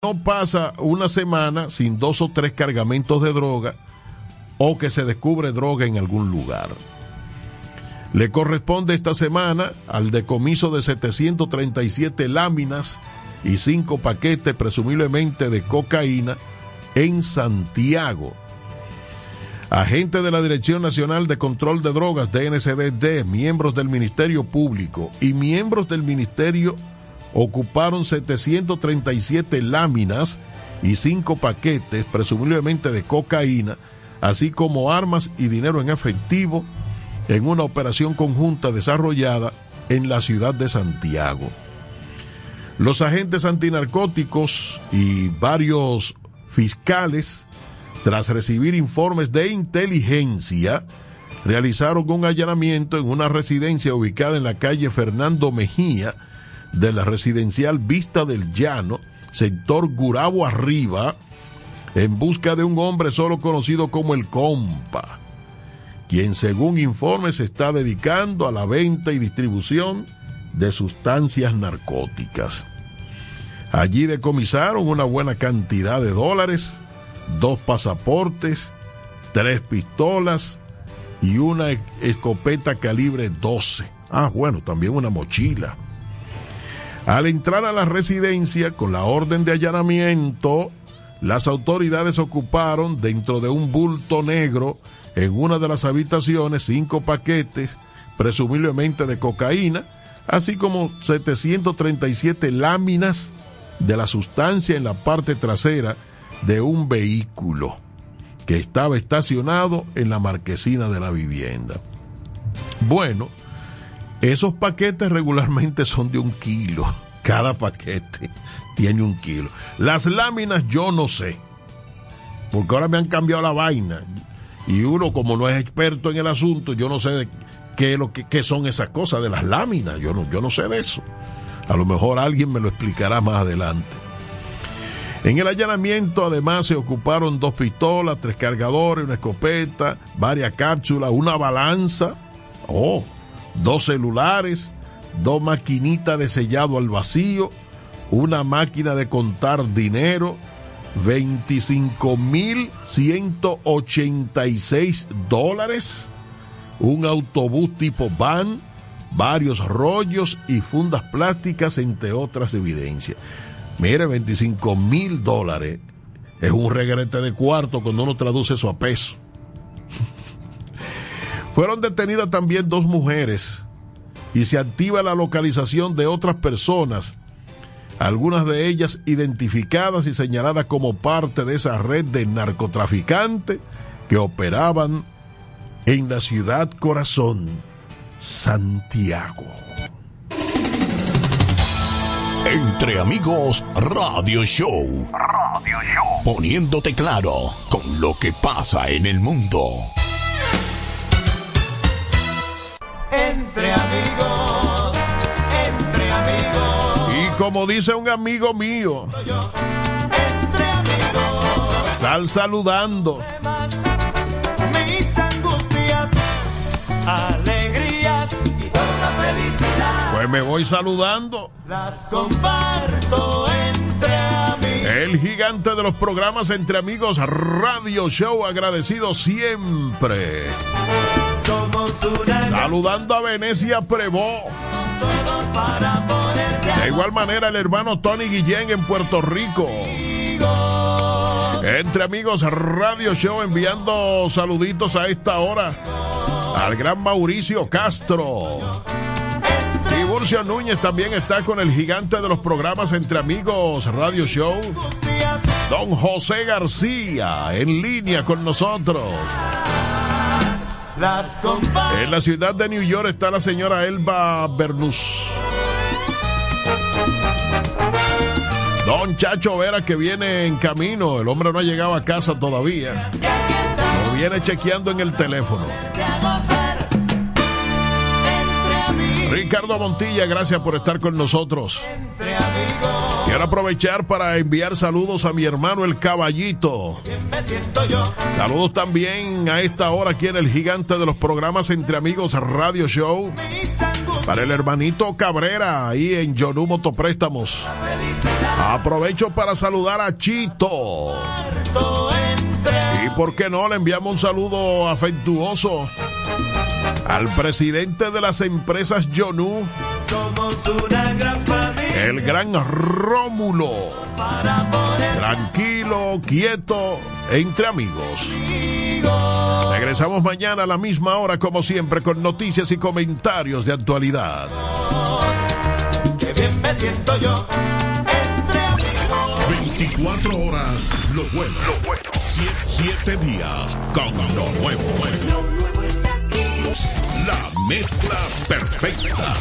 no pasa una semana sin dos o tres cargamentos de droga o que se descubre droga en algún lugar. Le corresponde esta semana al decomiso de 737 láminas y cinco paquetes presumiblemente de cocaína en Santiago. Agentes de la Dirección Nacional de Control de Drogas, DNCDD, miembros del Ministerio Público y miembros del Ministerio ocuparon 737 láminas y cinco paquetes, presumiblemente de cocaína, así como armas y dinero en efectivo, en una operación conjunta desarrollada en la ciudad de Santiago. Los agentes antinarcóticos y varios fiscales, tras recibir informes de inteligencia, realizaron un allanamiento en una residencia ubicada en la calle Fernando Mejía, de la residencial Vista del Llano, sector Gurabo Arriba, en busca de un hombre solo conocido como el Compa, quien según informes se está dedicando a la venta y distribución de sustancias narcóticas. Allí decomisaron una buena cantidad de dólares, dos pasaportes, tres pistolas y una escopeta calibre 12. Ah, bueno, también una mochila. Al entrar a la residencia con la orden de allanamiento, las autoridades ocuparon dentro de un bulto negro en una de las habitaciones cinco paquetes, presumiblemente de cocaína, así como 737 láminas de la sustancia en la parte trasera de un vehículo que estaba estacionado en la marquesina de la vivienda. Bueno, esos paquetes regularmente son de un kilo. Cada paquete tiene un kilo. Las láminas yo no sé. Porque ahora me han cambiado la vaina. Y uno, como no es experto en el asunto, yo no sé qué, lo que, son esas cosas de las láminas. Yo no, yo no sé de eso. A lo mejor alguien me lo explicará más adelante. En el allanamiento además se ocuparon dos pistolas, tres cargadores, una escopeta, varias cápsulas, una balanza. Oh, dos celulares, dos maquinitas de sellado al vacío, una máquina de contar dinero, 25.186 dólares, un autobús tipo van, varios rollos y fundas plásticas, entre otras evidencias. Mire, 25 mil dólares es un regrete de cuarto cuando uno traduce eso a peso. Fueron detenidas también dos mujeres y se activa la localización de otras personas, algunas de ellas identificadas y señaladas como parte de esa red de narcotraficantes que operaban en la ciudad corazón, Santiago. Entre amigos, Radio Show. Radio Show. Poniéndote claro con lo que pasa en el mundo. Entre amigos, entre amigos. Y como dice un amigo mío, Entre amigos. sal saludando. Mis angustias, alegrías y toda felicidad. Pues me voy saludando. Las comparto entre amigos. El gigante de los programas Entre Amigos Radio Show, agradecido siempre. Somos una Saludando a Venecia Prevó. todos para ponerte De igual manera, el hermano Tony Guillén en Puerto Rico. Entre Amigos Radio Show enviando saluditos a esta hora al gran Mauricio Castro. Tiburcio Núñez también está con el gigante de los programas Entre Amigos Radio Show. Don José García en línea con nosotros. En la ciudad de New York está la señora Elba Bernus. Don Chacho Vera que viene en camino. El hombre no ha llegado a casa todavía. Lo viene chequeando en el teléfono. Ricardo Montilla, gracias por estar con nosotros. Quiero aprovechar para enviar saludos a mi hermano el caballito. Saludos también a esta hora aquí en el gigante de los programas Entre Amigos Radio Show. Para el hermanito Cabrera, ahí en Yonú Motopréstamos. Aprovecho para saludar a Chito. Y por qué no, le enviamos un saludo afectuoso al presidente de las empresas Yonú, Somos una gran familia. el gran Rómulo. Para poder Tranquilo, quieto, entre amigos. amigos. Regresamos mañana a la misma hora, como siempre, con noticias y comentarios de actualidad. Que bien me siento yo. Entre amigos. 24 horas, lo bueno. Lo bueno. 7 días con lo nuevo. Lo nuevo está aquí. La mezcla perfecta.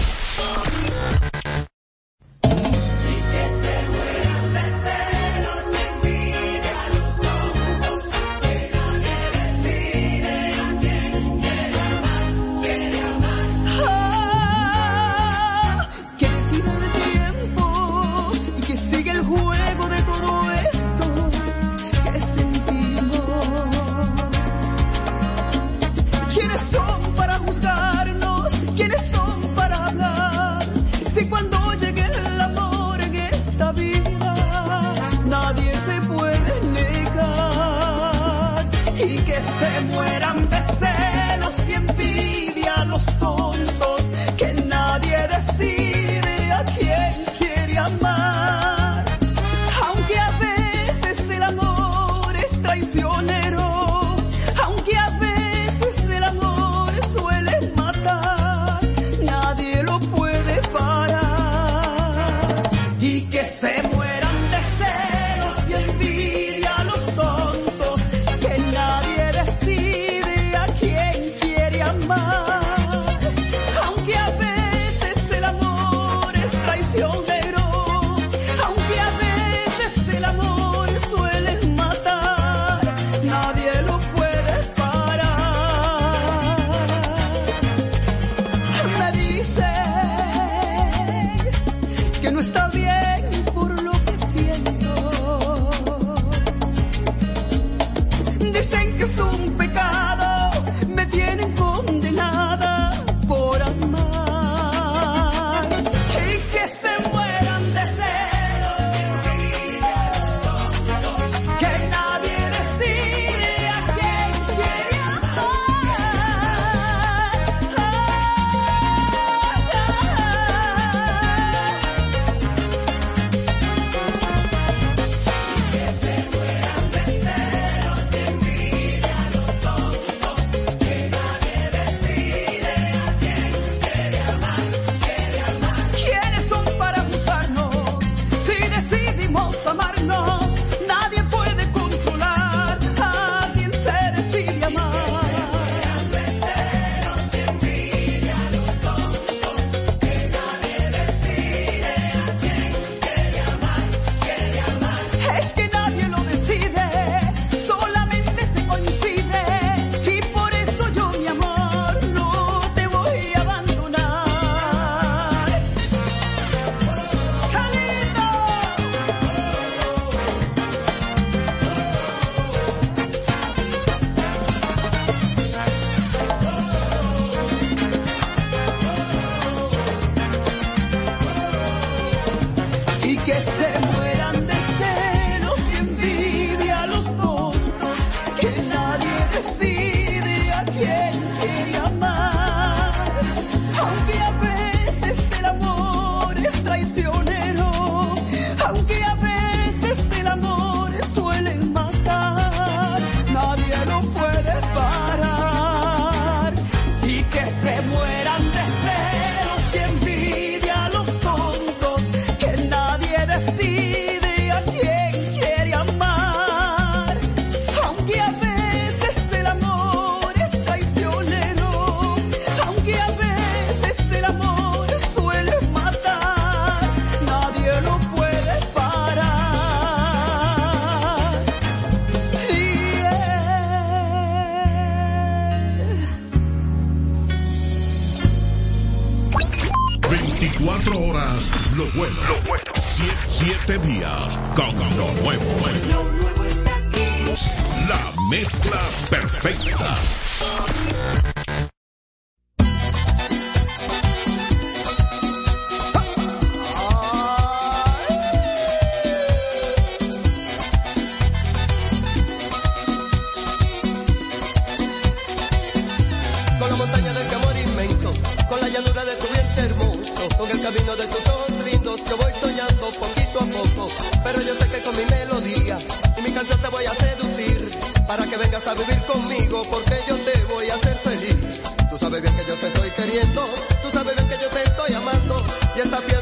mi melodía y mi canción te voy a seducir para que vengas a vivir conmigo porque yo te voy a hacer feliz. Tú sabes bien que yo te estoy queriendo, tú sabes bien que yo te estoy amando y esta piel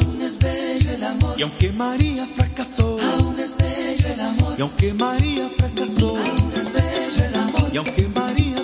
Aún es bello el amor. Y aunque María fracasó. Aún es bello el amor. Y aunque María fracasó. Aún es bello el amor. Y aunque María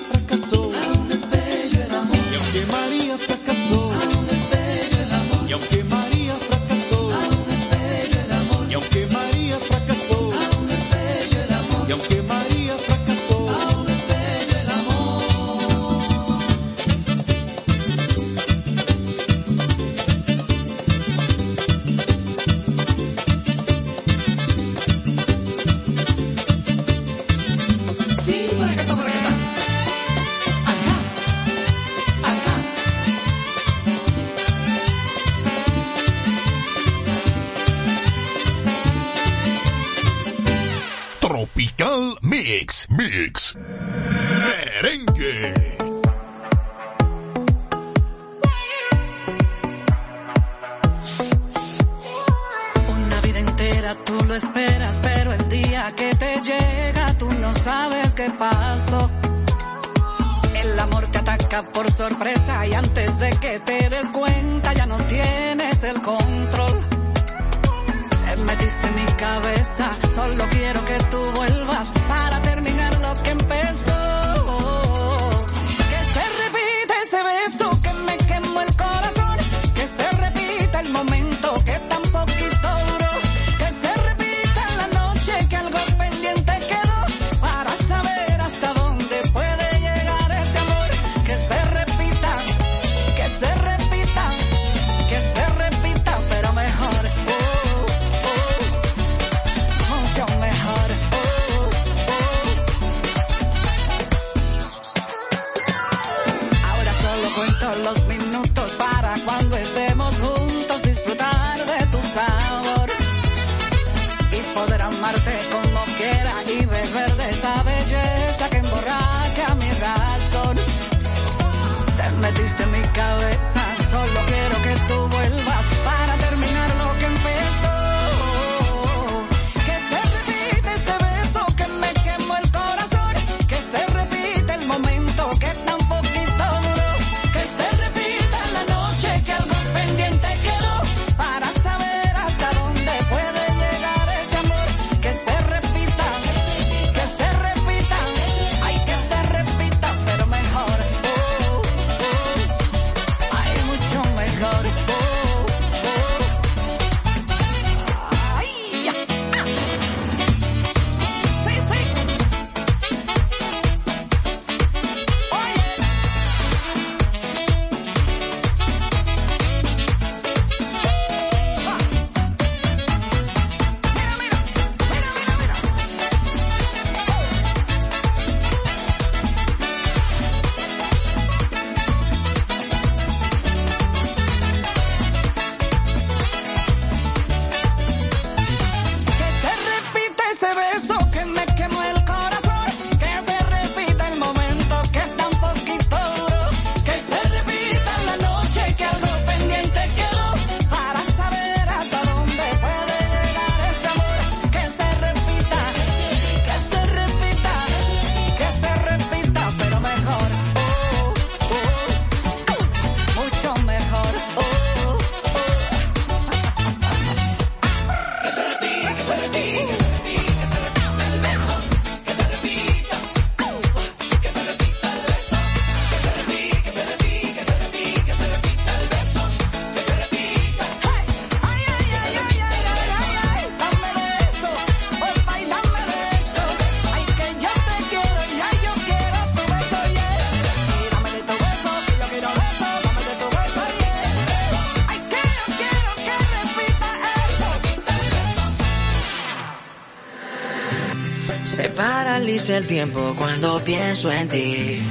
paralice el tiempo cuando pienso en ti.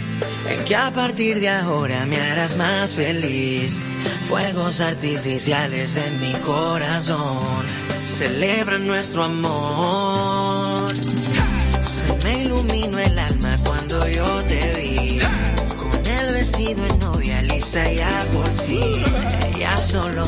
En que a partir de ahora me harás más feliz. Fuegos artificiales en mi corazón celebran nuestro amor. Se me iluminó el alma cuando yo te vi. Con el vestido en novia lista ya por ti. Ya solo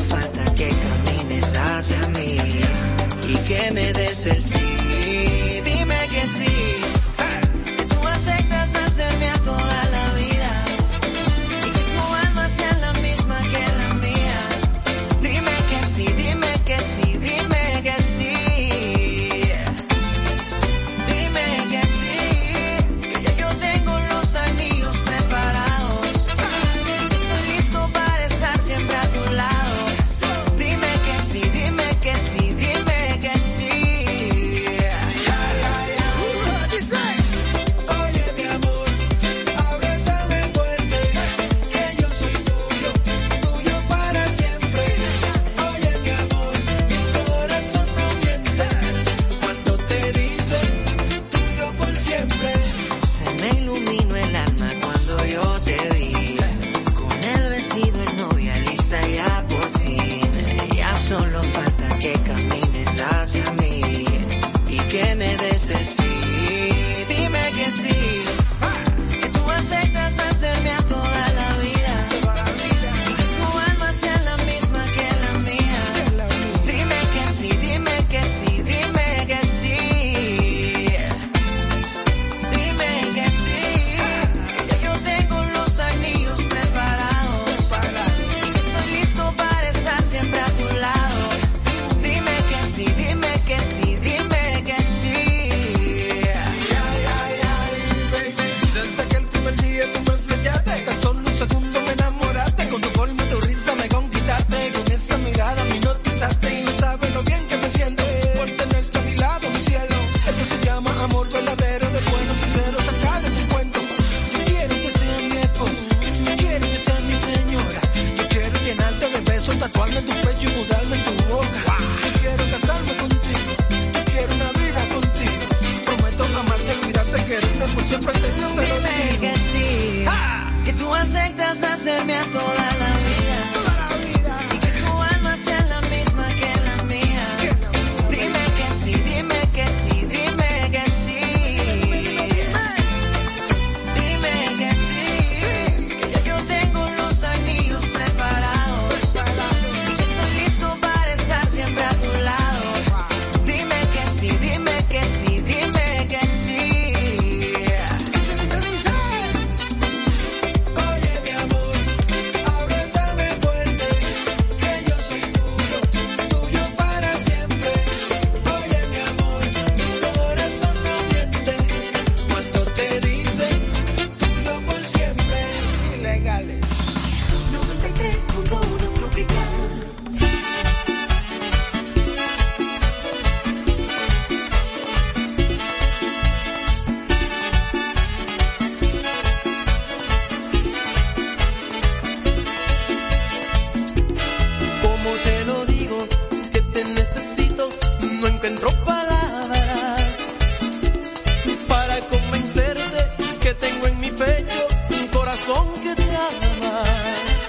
llama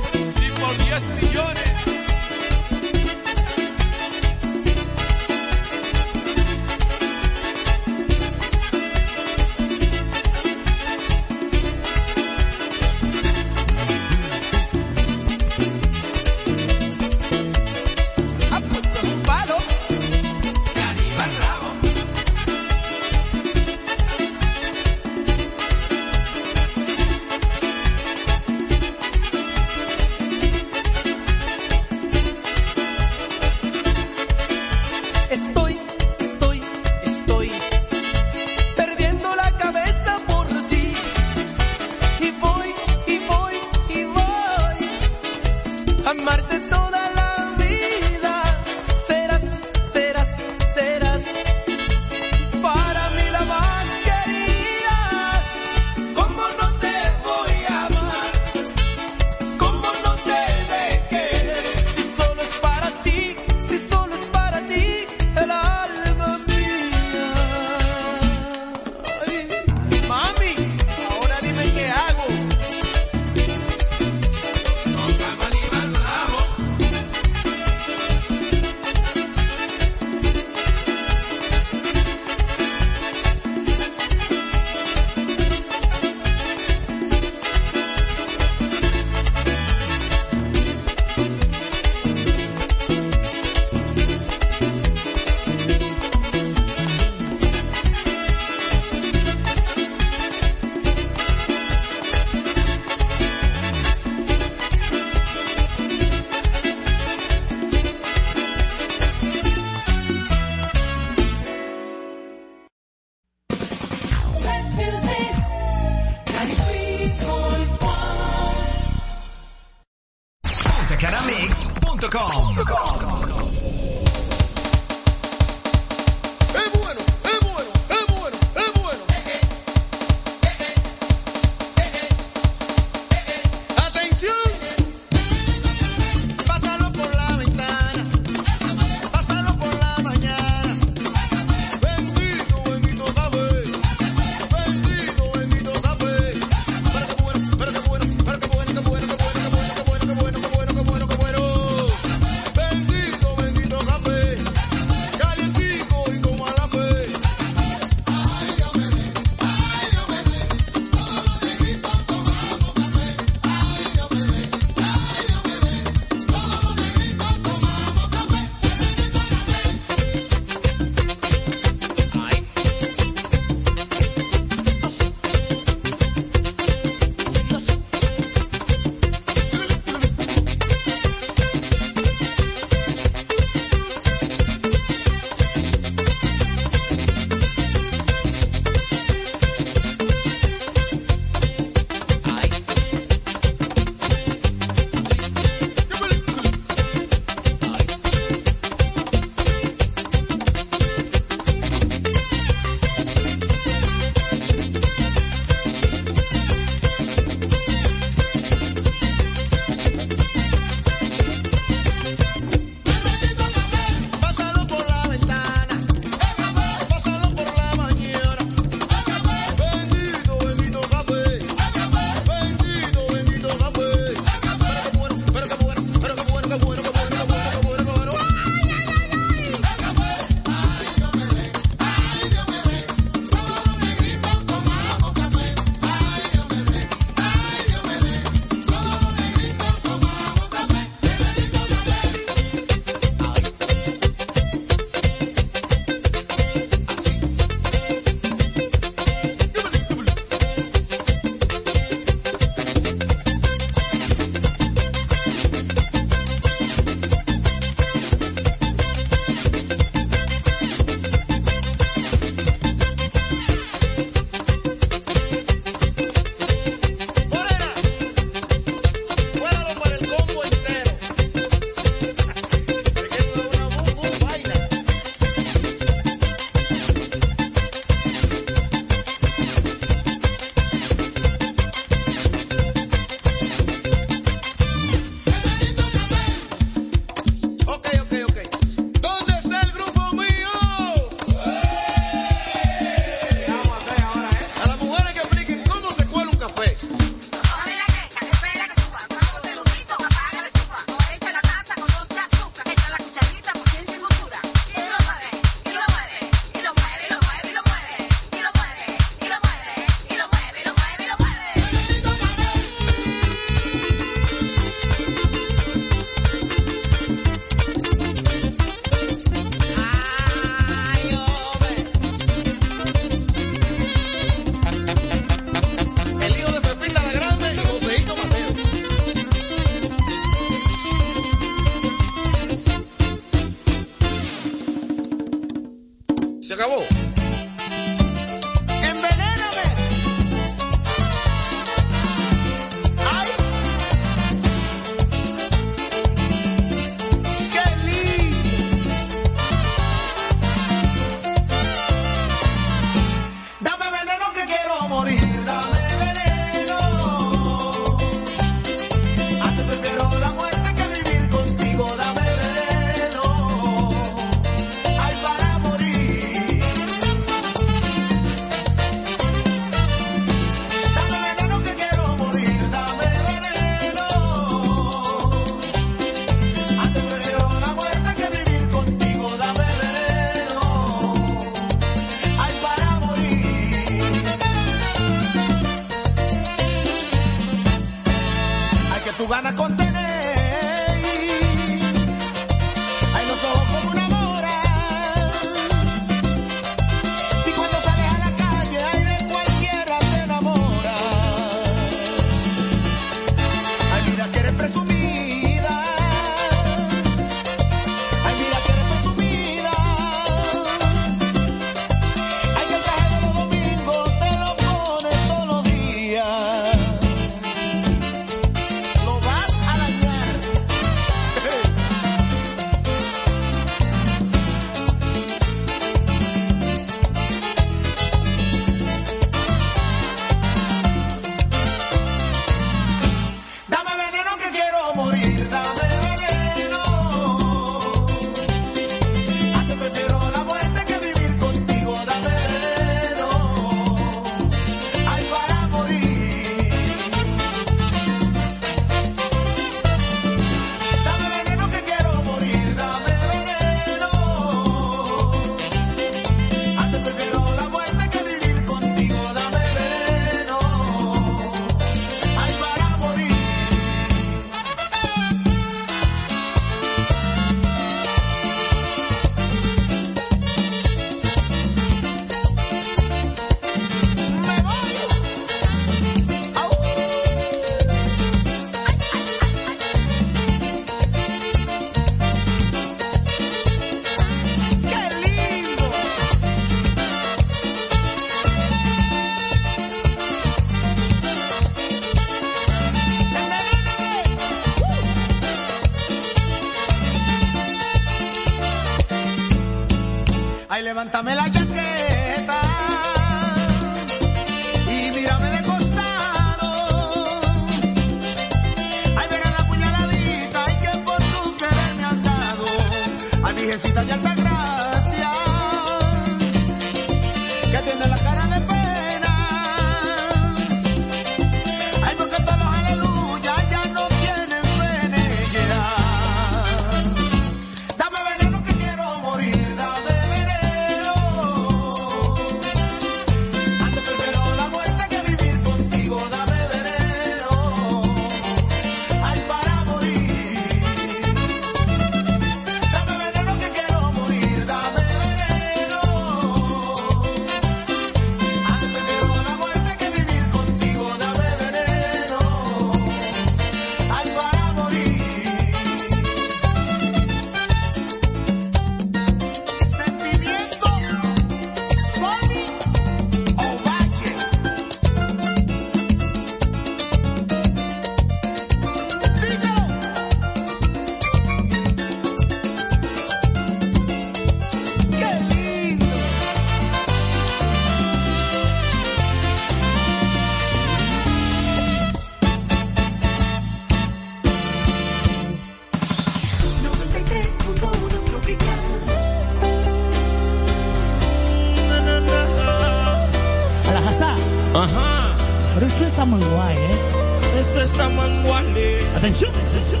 Atención, atención.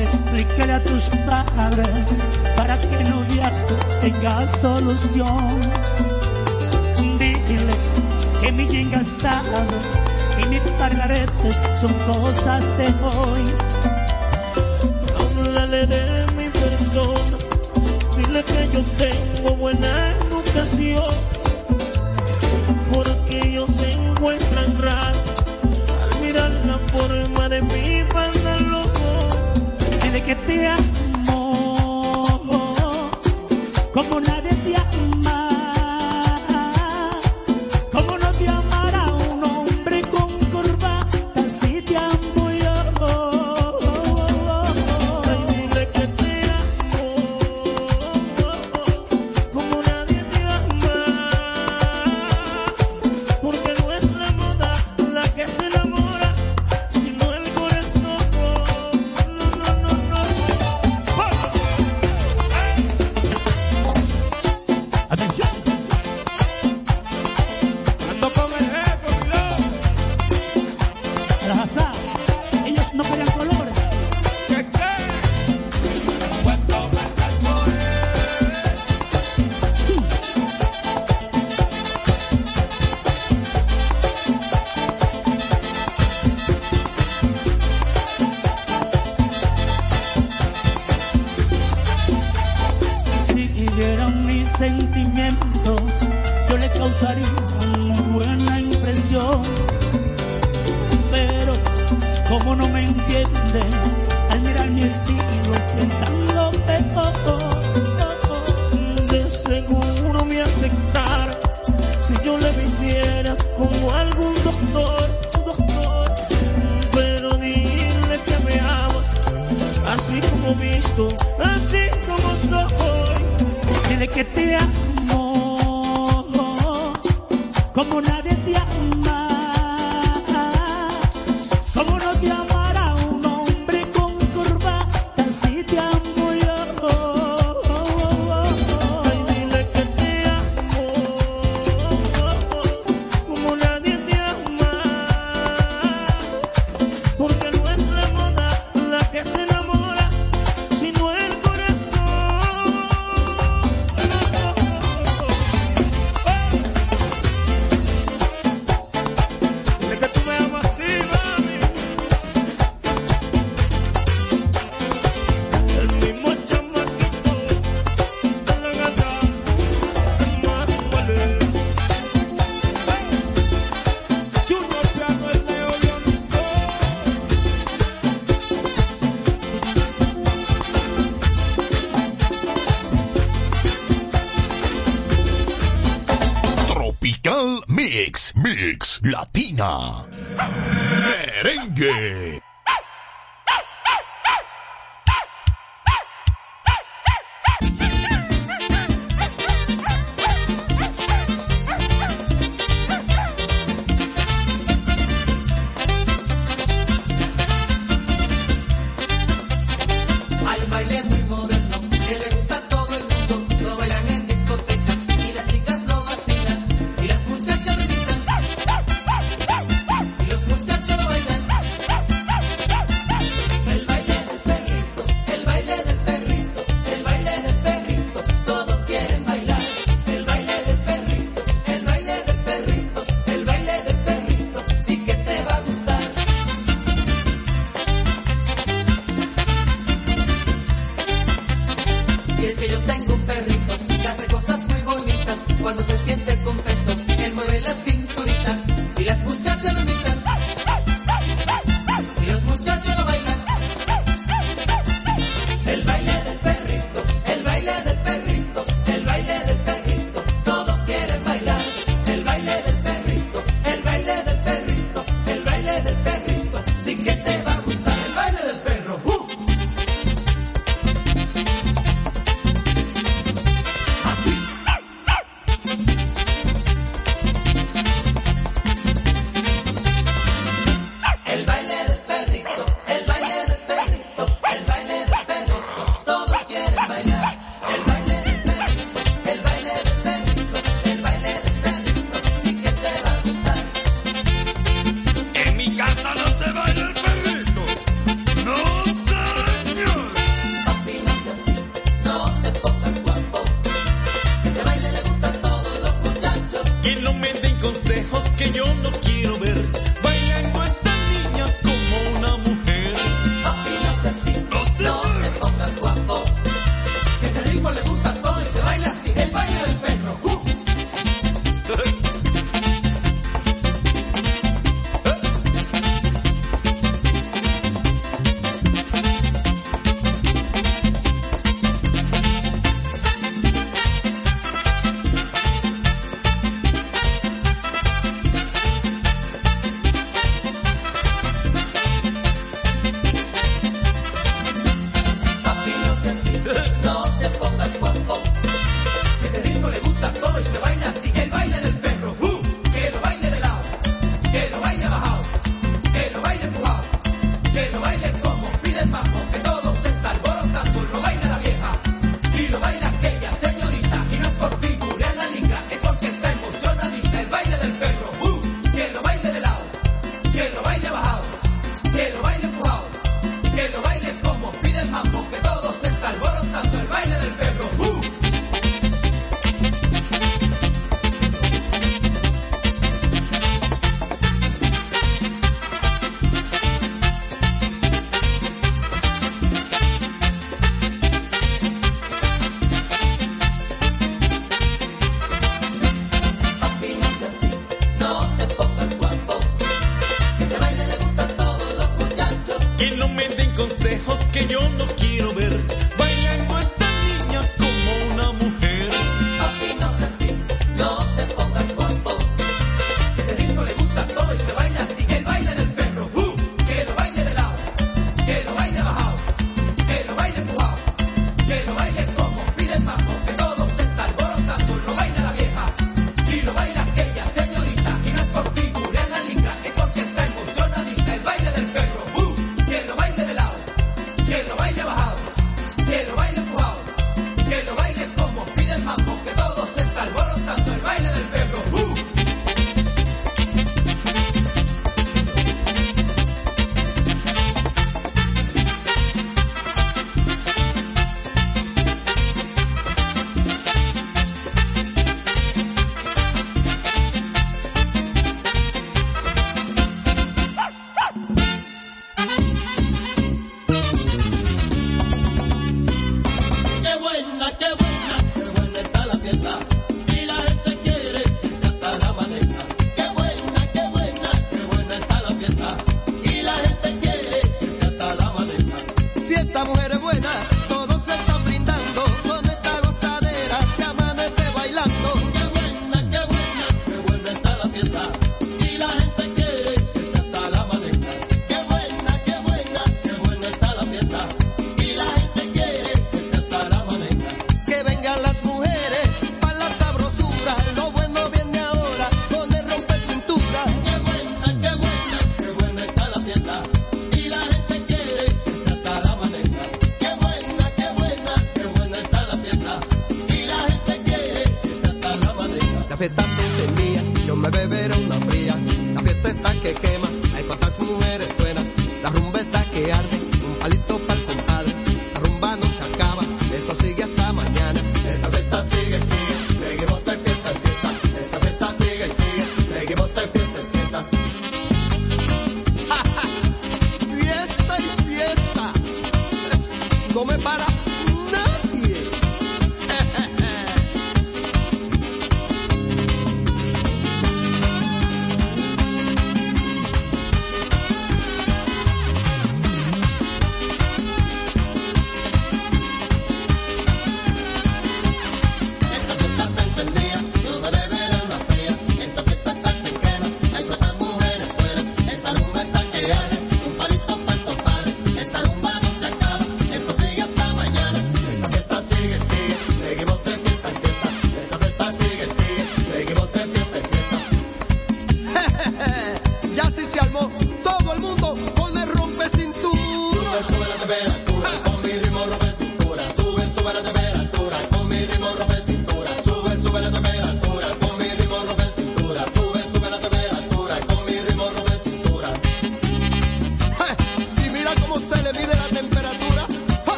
Explícale a tus padres para que noviazgo tenga solución. Dile que mi bien gastado y mis pargaretes son cosas de hoy. Háblale de mi persona. Dile que yo tengo buena educación. Porque ellos se encuentran raro al mirar la forma de mi pantalón. Dile que te amo como nadie Pero como no me entienden, al mirar mi estilo, pensando peor, de seguro me aceptara si yo le vistiera como algún doctor, doctor. Pero dile que me amas, así como visto, así como soy. dile que te amo, como nadie Latina. Merengue. Qué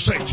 6.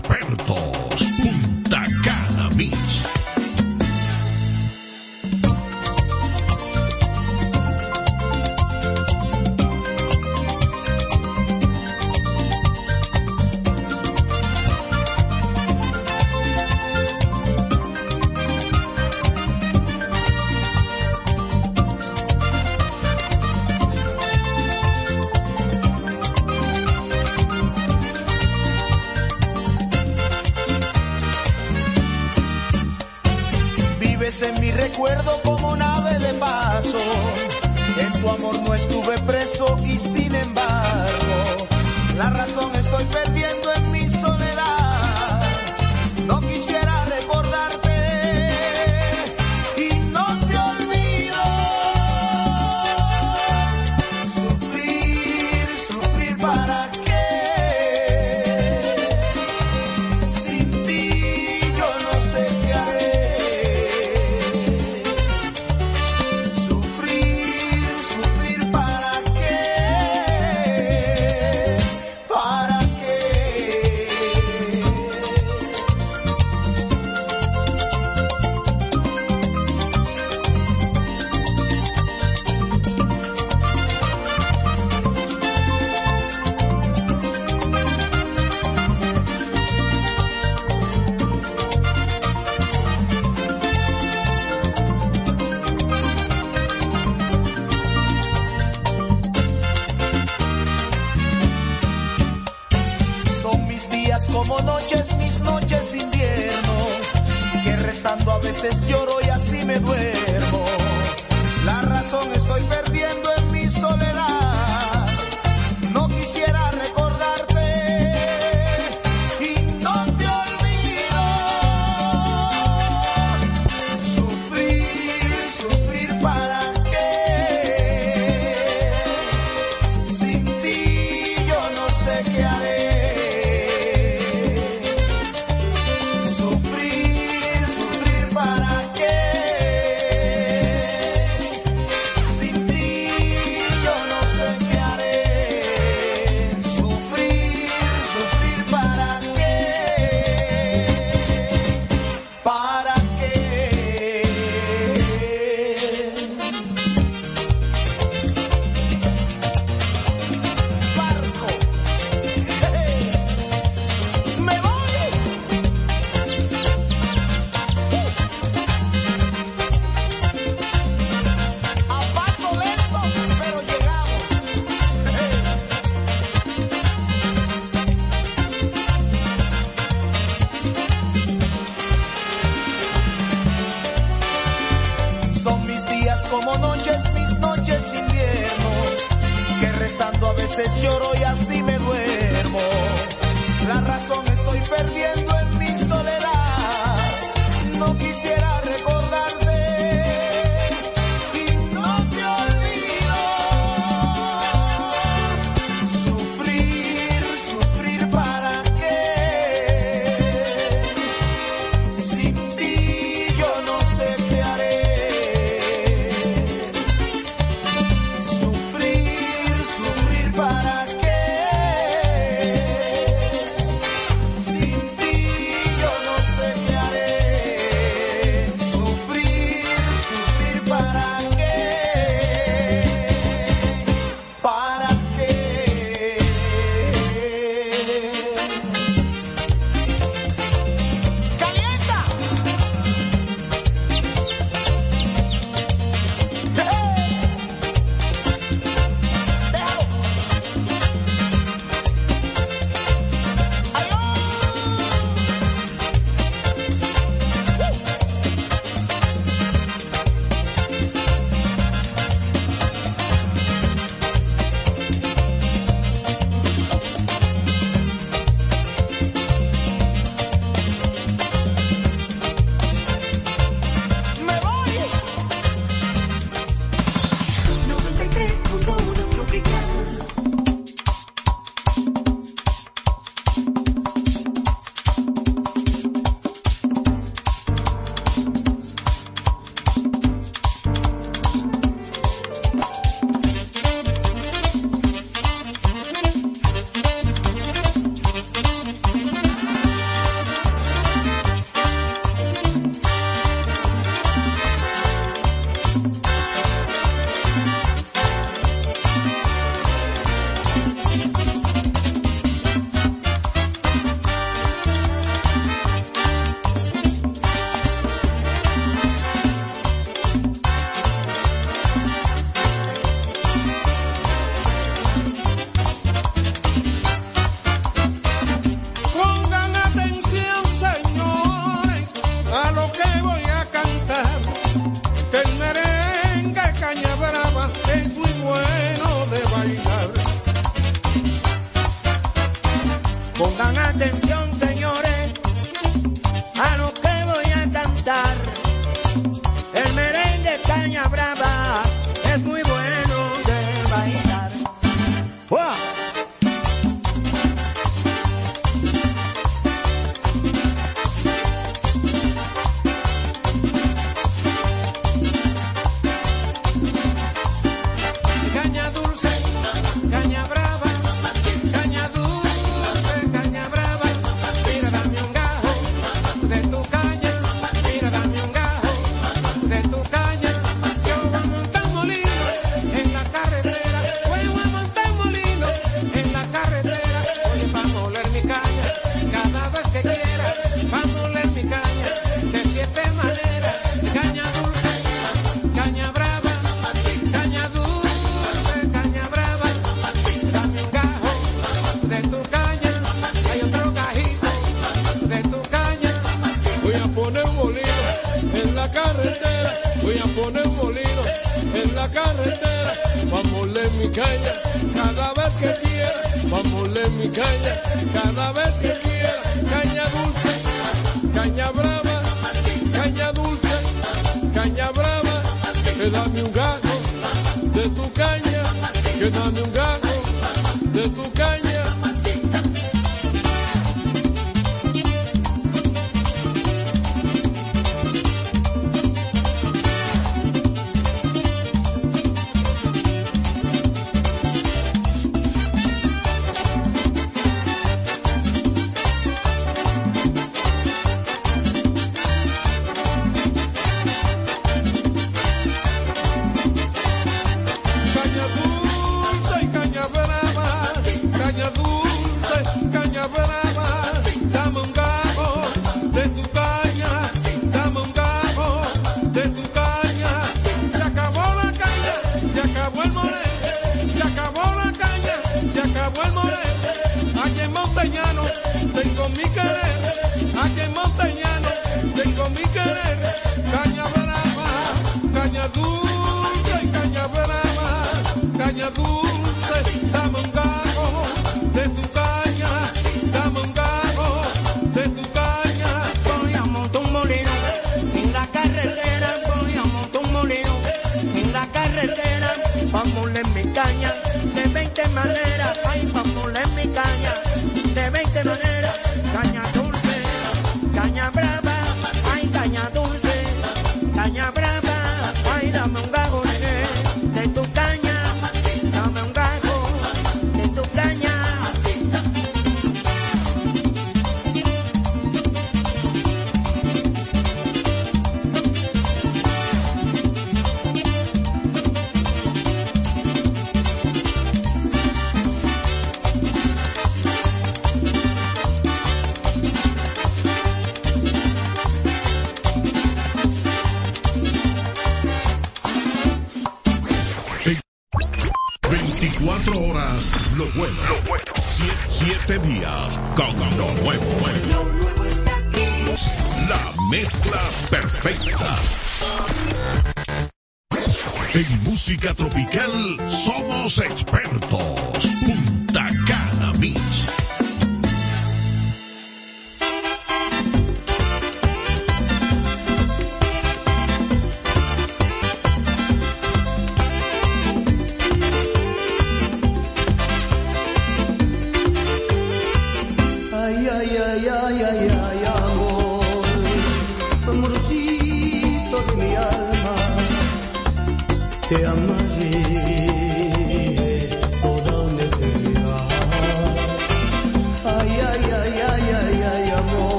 Dulce,